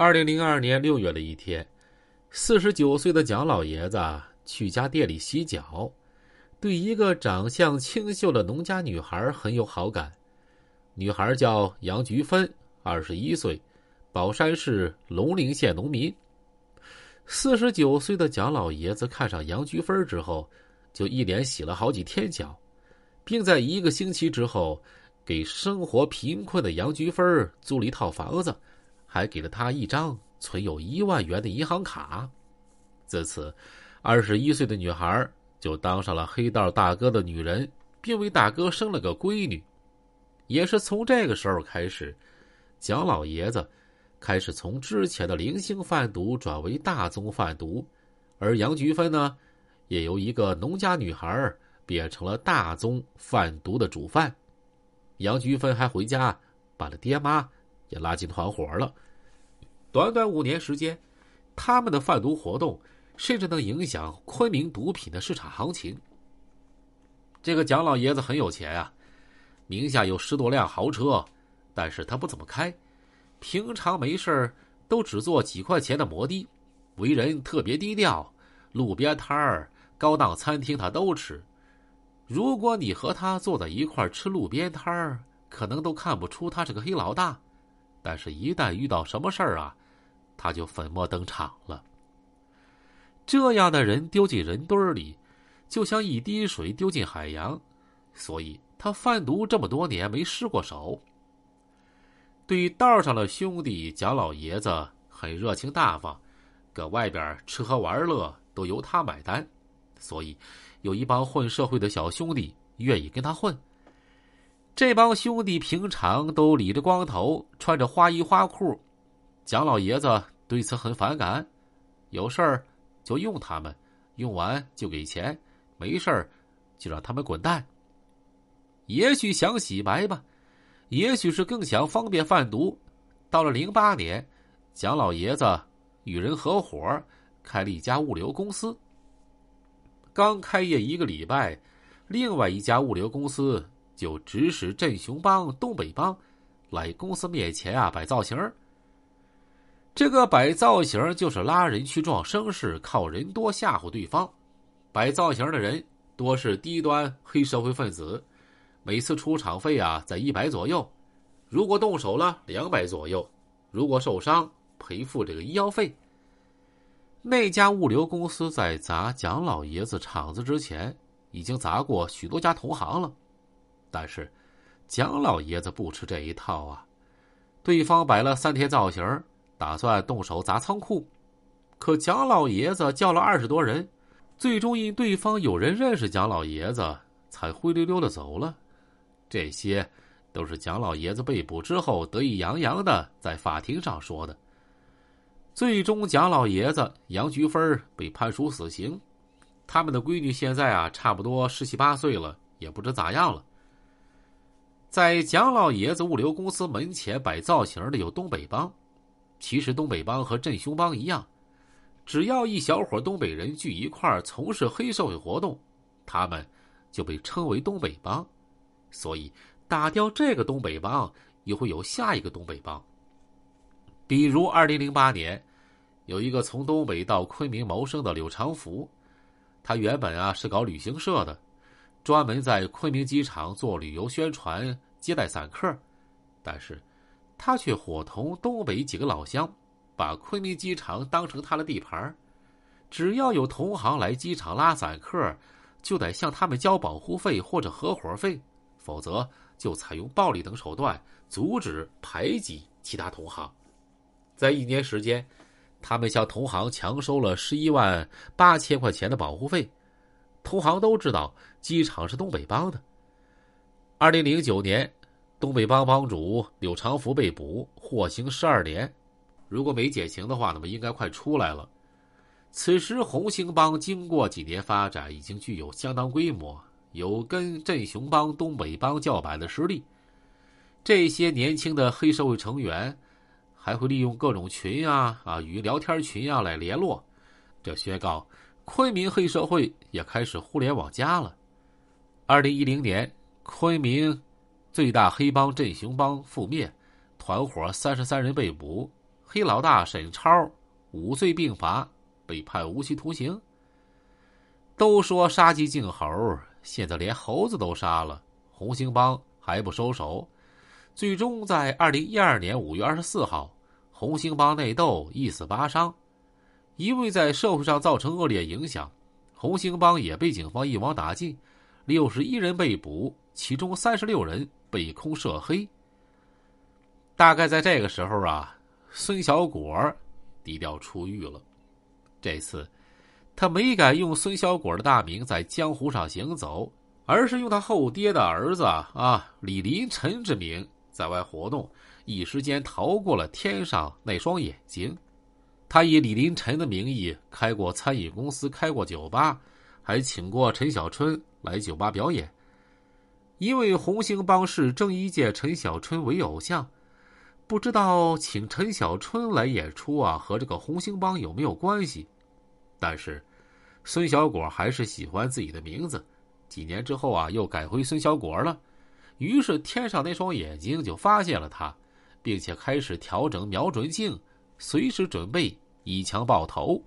二零零二年六月的一天，四十九岁的蒋老爷子去家店里洗脚，对一个长相清秀的农家女孩很有好感。女孩叫杨菊芬，二十一岁，宝山市龙陵县农民。四十九岁的蒋老爷子看上杨菊芬之后，就一连洗了好几天脚，并在一个星期之后，给生活贫困的杨菊芬租了一套房子，还给了她一张存有一万元的银行卡。自此，二十一岁的女孩就当上了黑道大哥的女人，并为大哥生了个闺女。也是从这个时候开始，蒋老爷子开始从之前的零星贩毒转为大宗贩毒，而杨菊芬呢，也由一个农家女孩变成了大宗贩毒的主犯。杨菊芬还回家把他爹妈也拉进团伙了。短短五年时间，他们的贩毒活动甚至能影响昆明毒品的市场行情。这个蒋老爷子很有钱啊。名下有十多辆豪车，但是他不怎么开，平常没事都只坐几块钱的摩的，为人特别低调，路边摊儿、高档餐厅他都吃。如果你和他坐在一块吃路边摊儿，可能都看不出他是个黑老大，但是，一旦遇到什么事儿啊，他就粉墨登场了。这样的人丢进人堆儿里，就像一滴水丢进海洋，所以。他贩毒这么多年没失过手。对道上的兄弟，蒋老爷子很热情大方，搁外边吃喝玩乐都由他买单，所以有一帮混社会的小兄弟愿意跟他混。这帮兄弟平常都理着光头，穿着花衣花裤，蒋老爷子对此很反感，有事儿就用他们，用完就给钱，没事儿就让他们滚蛋。也许想洗白吧，也许是更想方便贩毒。到了零八年，蒋老爷子与人合伙开了一家物流公司。刚开业一个礼拜，另外一家物流公司就指使镇雄帮、东北帮来公司面前啊摆造型。这个摆造型就是拉人去撞声势，靠人多吓唬对方。摆造型的人多是低端黑社会分子。每次出场费啊，在一百左右，如果动手了，两百左右；如果受伤，赔付这个医药费。那家物流公司在砸蒋老爷子厂子之前，已经砸过许多家同行了，但是蒋老爷子不吃这一套啊。对方摆了三天造型，打算动手砸仓库，可蒋老爷子叫了二十多人，最终因对方有人认识蒋老爷子，才灰溜溜的走了。这些，都是蒋老爷子被捕之后得意洋洋的在法庭上说的。最终，蒋老爷子杨菊芬被判处死刑，他们的闺女现在啊，差不多十七八岁了，也不知咋样了。在蒋老爷子物流公司门前摆造型的有东北帮，其实东北帮和镇雄帮一样，只要一小伙东北人聚一块从事黑社会活动，他们就被称为东北帮。所以，打掉这个东北帮，又会有下一个东北帮。比如，二零零八年，有一个从东北到昆明谋生的柳长福，他原本啊是搞旅行社的，专门在昆明机场做旅游宣传、接待散客，但是，他却伙同东北几个老乡，把昆明机场当成他的地盘只要有同行来机场拉散客，就得向他们交保护费或者合伙费。否则，就采用暴力等手段阻止、排挤其他同行。在一年时间，他们向同行强收了十一万八千块钱的保护费。同行都知道机场是东北帮的。二零零九年，东北帮帮主柳长福被捕，获刑十二年。如果没减刑的话，那么应该快出来了。此时，红星帮经过几年发展，已经具有相当规模。有跟镇雄帮、东北帮叫板的实力。这些年轻的黑社会成员还会利用各种群啊啊与聊天群啊来联络，这宣告昆明黑社会也开始互联网加了。二零一零年，昆明最大黑帮镇雄帮覆灭，团伙三十三人被捕，黑老大沈超五罪并罚，被判无期徒刑。都说杀鸡儆猴，现在连猴子都杀了，红星帮还不收手。最终在二零一二年五月二十四号，红星帮内斗，一死八伤。因为在社会上造成恶劣影响，红星帮也被警方一网打尽，六十一人被捕，其中三十六人被控涉黑。大概在这个时候啊，孙小果低调出狱了。这次。他没敢用孙小果的大名在江湖上行走，而是用他后爹的儿子啊李林晨之名在外活动，一时间逃过了天上那双眼睛。他以李林晨的名义开过餐饮公司，开过酒吧，还请过陈小春来酒吧表演。因为红星帮是郑伊健、陈小春为偶像，不知道请陈小春来演出啊，和这个红星帮有没有关系？但是。孙小果还是喜欢自己的名字，几年之后啊，又改回孙小果了。于是天上那双眼睛就发现了他，并且开始调整瞄准镜，随时准备以枪爆头。